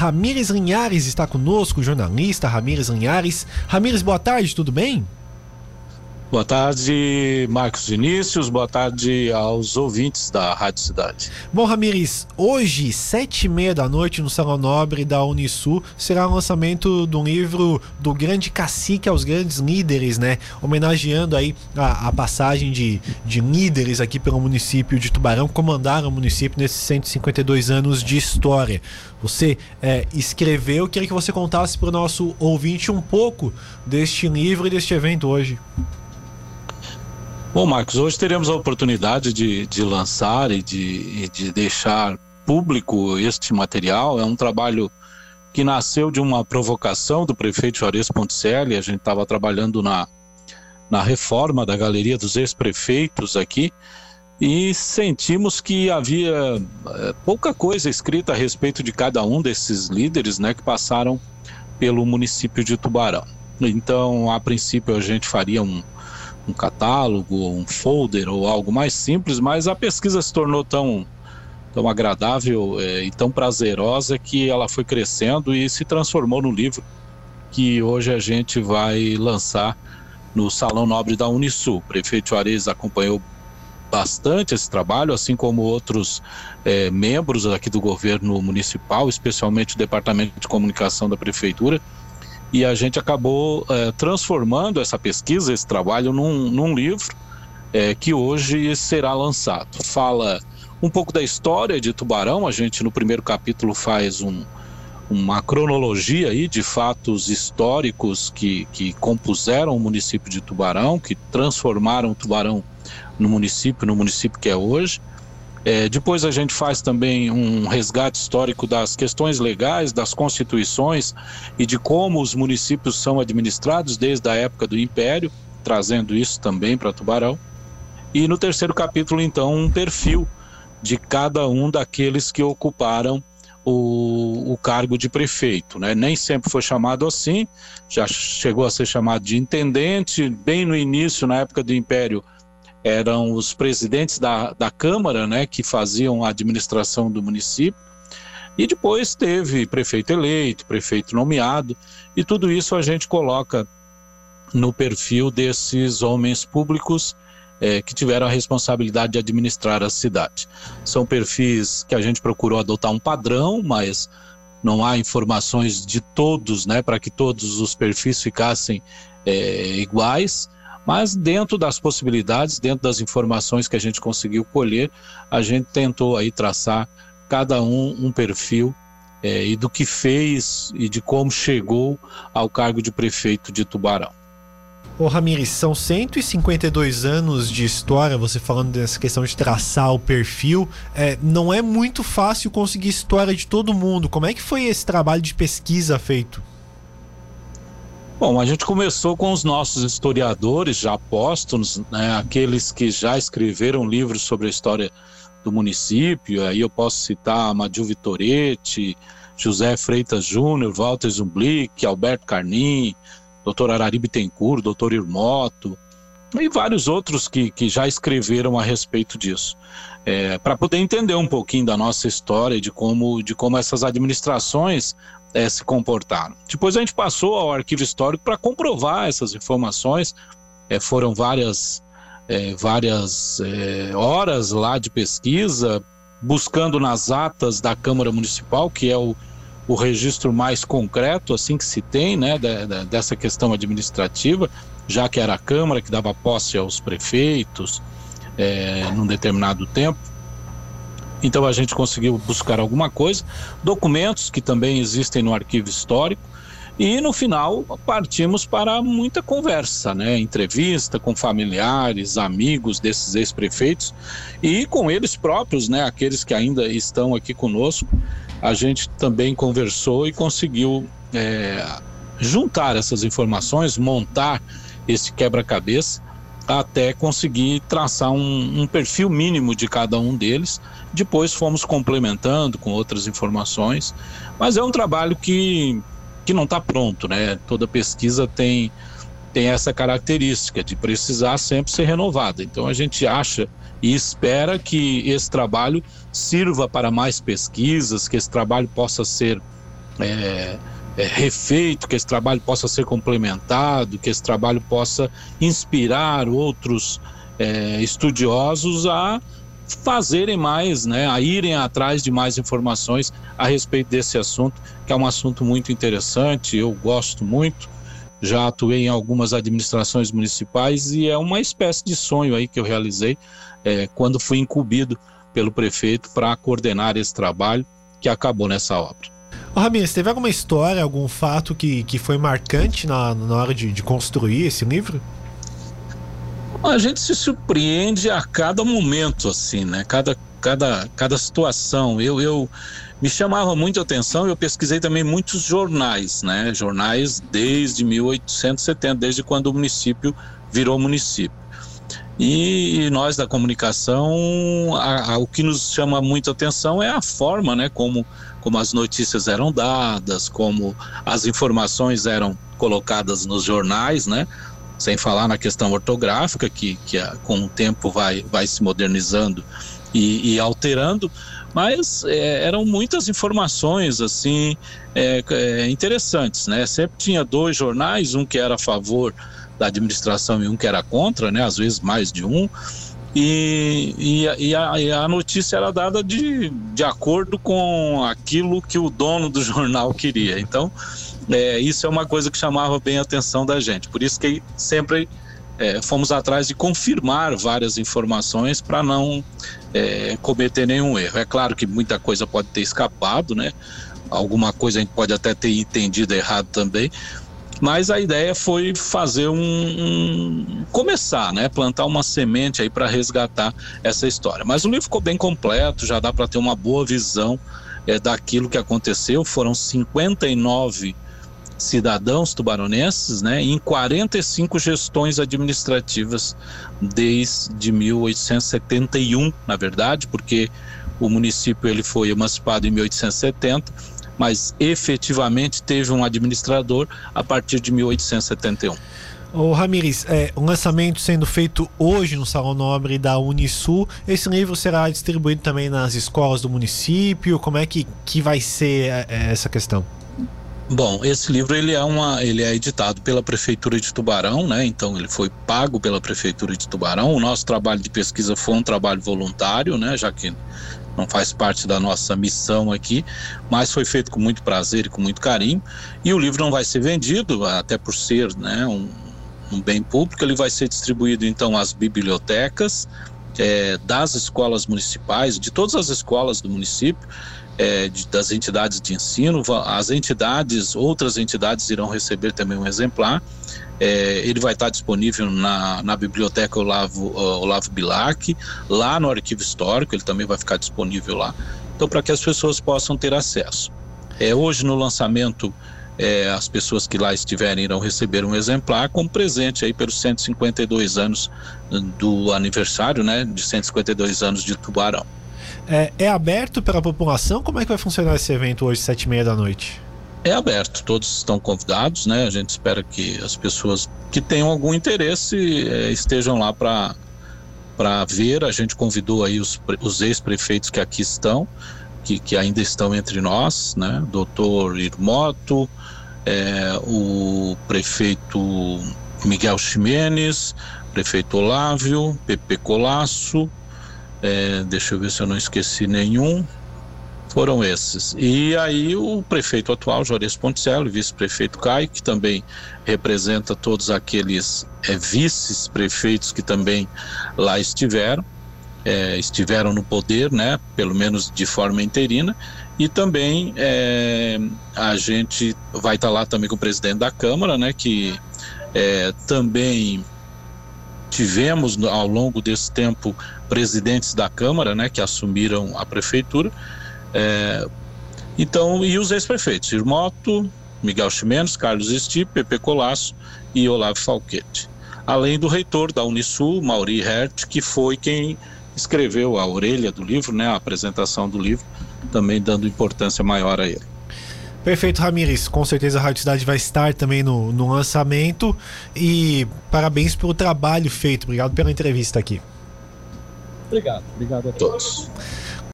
Ramires Linhares está conosco, jornalista Ramires Linhares. Ramires, boa tarde, tudo bem? Boa tarde, Marcos Vinícius. Boa tarde aos ouvintes da Rádio Cidade. Bom, Ramires, hoje, sete e meia da noite, no Salão Nobre da Unisul, será o lançamento do livro do Grande Cacique aos Grandes Líderes, né? Homenageando aí a, a passagem de, de líderes aqui pelo município de Tubarão, comandaram o município nesses 152 anos de história. Você é, escreveu, queria que você contasse para o nosso ouvinte um pouco deste livro e deste evento hoje. Bom, Marcos, hoje teremos a oportunidade de, de lançar e de, de deixar público este material. É um trabalho que nasceu de uma provocação do prefeito Juarez Ponticelli. A gente estava trabalhando na, na reforma da galeria dos ex-prefeitos aqui e sentimos que havia é, pouca coisa escrita a respeito de cada um desses líderes né, que passaram pelo município de Tubarão. Então, a princípio, a gente faria um, um catálogo, um folder ou algo mais simples, mas a pesquisa se tornou tão, tão agradável é, e tão prazerosa que ela foi crescendo e se transformou no livro que hoje a gente vai lançar no Salão Nobre da Unisul. O prefeito Juarez acompanhou bastante esse trabalho, assim como outros é, membros aqui do governo municipal, especialmente o Departamento de Comunicação da Prefeitura e a gente acabou é, transformando essa pesquisa, esse trabalho, num, num livro é, que hoje será lançado. Fala um pouco da história de Tubarão, a gente no primeiro capítulo faz um, uma cronologia aí de fatos históricos que, que compuseram o município de Tubarão, que transformaram Tubarão no município, no município que é hoje. É, depois a gente faz também um resgate histórico das questões legais, das constituições e de como os municípios são administrados desde a época do Império, trazendo isso também para Tubarão. E no terceiro capítulo, então, um perfil de cada um daqueles que ocuparam o, o, cargo de prefeito. Né? Nem sempre foi chamado assim, já chegou a ser chamado de intendente, bem no início, na época do Império, eram os presidentes da, da Câmara, né, que faziam a administração do município. E depois teve prefeito eleito, prefeito nomeado, e tudo isso a gente coloca no perfil desses homens públicos é, que tiveram a responsabilidade de administrar a cidade. São perfis que a gente procurou adotar um padrão, mas não há informações de todos, né, para que todos os perfis ficassem é, iguais. Mas dentro das possibilidades, dentro das informações que a gente conseguiu colher, a gente tentou aí traçar cada um um perfil é, e do que fez e de como chegou ao cargo de prefeito de Tubarão. Ô Ramires, são 152 anos de história, você falando dessa questão de traçar o perfil. É, não é muito fácil conseguir história de todo mundo. Como é que foi esse trabalho de pesquisa feito? Bom, a gente começou com os nossos historiadores já apóstolos, né, aqueles que já escreveram livros sobre a história do município. Aí eu posso citar Amadil Vitoretti, José Freitas Júnior, Walter Zumblick, Alberto Carnim, Dr. Arari Bittencourt, Dr. Irmoto, e vários outros que, que já escreveram a respeito disso. É, para poder entender um pouquinho da nossa história, de como, de como essas administrações é, se comportaram. Depois a gente passou ao arquivo histórico para comprovar essas informações. É, foram várias, é, várias é, horas lá de pesquisa, buscando nas atas da Câmara Municipal, que é o, o registro mais concreto assim que se tem né, de, de, dessa questão administrativa, já que era a Câmara que dava posse aos prefeitos é, num determinado tempo. Então a gente conseguiu buscar alguma coisa, documentos que também existem no arquivo histórico, e no final partimos para muita conversa, né? Entrevista com familiares, amigos desses ex-prefeitos e com eles próprios, né? Aqueles que ainda estão aqui conosco. A gente também conversou e conseguiu é, juntar essas informações, montar esse quebra-cabeça até conseguir traçar um, um, perfil mínimo de cada um deles. Depois fomos complementando com outras informações, mas é um trabalho que, que não está pronto, né? Toda pesquisa tem, tem essa característica de precisar sempre ser renovada. Então a gente acha e espera que esse trabalho sirva para mais pesquisas, que esse trabalho possa ser é, é, refeito, que esse trabalho possa ser complementado, que esse trabalho possa inspirar outros é, estudiosos a fazerem mais, né, a irem atrás de mais informações a respeito desse assunto, que é um assunto muito interessante, eu gosto muito. Já atuei em algumas administrações municipais e é uma espécie de sonho aí que eu realizei é, quando fui incumbido pelo prefeito para coordenar esse trabalho que acabou nessa obra. Ô, Ramirez, teve alguma história, algum fato que, que foi marcante na, na hora de, de construir esse livro? A gente se surpreende a cada momento, assim, né? Cada, cada, cada situação. Eu, eu me chamava muito a atenção, eu pesquisei também muitos jornais, né? Jornais desde 1870, desde quando o município virou município. E nós da comunicação, a, a, o que nos chama muito atenção é a forma, né? Como, como as notícias eram dadas, como as informações eram colocadas nos jornais, né? Sem falar na questão ortográfica, que, que com o tempo vai, vai se modernizando e, e alterando, mas é, eram muitas informações assim é, é, interessantes, né? Sempre tinha dois jornais, um que era a favor da administração e um que era contra, né? Às vezes mais de um. E, e, e, a, e, a, notícia era dada de, de acordo com aquilo que o dono do jornal queria. Então, é, isso é uma coisa que chamava bem a atenção da gente. Por isso que sempre é, fomos atrás de confirmar várias informações para não é, cometer nenhum erro. É claro que muita coisa pode ter escapado, né? Alguma coisa a gente pode até ter entendido errado também, mas a ideia foi fazer um, um começar, né, plantar uma semente aí para resgatar essa história. Mas o livro ficou bem completo, já dá para ter uma boa visão é, daquilo que aconteceu. Foram 59 cidadãos tubaronenses, né, em 45 gestões administrativas desde 1871, na verdade, porque o município ele foi emancipado em 1870 mas efetivamente teve um administrador a partir de 1871. Ô Ramires, é, o lançamento sendo feito hoje no Salão Nobre da Unisul, esse livro será distribuído também nas escolas do município? Como é que, que vai ser é, é, essa questão? Bom, esse livro ele é, uma, ele é editado pela Prefeitura de Tubarão, né? Então ele foi pago pela Prefeitura de Tubarão. O nosso trabalho de pesquisa foi um trabalho voluntário, né? Já que não faz parte da nossa missão aqui, mas foi feito com muito prazer e com muito carinho. E o livro não vai ser vendido, até por ser né, um, um bem público, ele vai ser distribuído então às bibliotecas é, das escolas municipais, de todas as escolas do município. É, de, das entidades de ensino, as entidades, outras entidades irão receber também um exemplar é, ele vai estar disponível na, na biblioteca Olavo, Olavo Bilac, lá no arquivo histórico, ele também vai ficar disponível lá. Então, para que as pessoas possam ter acesso. É, hoje, no lançamento, é, as pessoas que lá estiverem irão receber um exemplar como presente aí pelos 152 anos do aniversário, né, de 152 anos de Tubarão. É, é aberto para a população? Como é que vai funcionar esse evento hoje, sete e meia da noite? é aberto, todos estão convidados, né? A gente espera que as pessoas que tenham algum interesse é, estejam lá para para ver. A gente convidou aí os, os ex-prefeitos que aqui estão, que, que ainda estão entre nós, né? Doutor Irmoto, é, o prefeito Miguel Ximenes, prefeito Olávio, Pepe Colasso, é, deixa eu ver se eu não esqueci nenhum, foram esses. E aí o prefeito atual, Juarez Ponticello, vice-prefeito Caio, que também representa todos aqueles é, vices-prefeitos que também lá estiveram, é, estiveram no poder, né, pelo menos de forma interina, e também é, a gente vai estar lá também com o presidente da Câmara, né, que é, também tivemos ao longo desse tempo presidentes da Câmara, né, que assumiram a prefeitura, é, então, e os ex-prefeitos, Irmoto, Miguel Ximenes, Carlos Esti, Pepe Colasso e Olavo Falquete. Além do reitor da Unisul, Mauri Hert, que foi quem escreveu a orelha do livro, né, a apresentação do livro, também dando importância maior a ele. Perfeito, Ramires. Com certeza a Rádio Cidade vai estar também no, no lançamento. E parabéns pelo trabalho feito. Obrigado pela entrevista aqui. Obrigado. Obrigado a todos.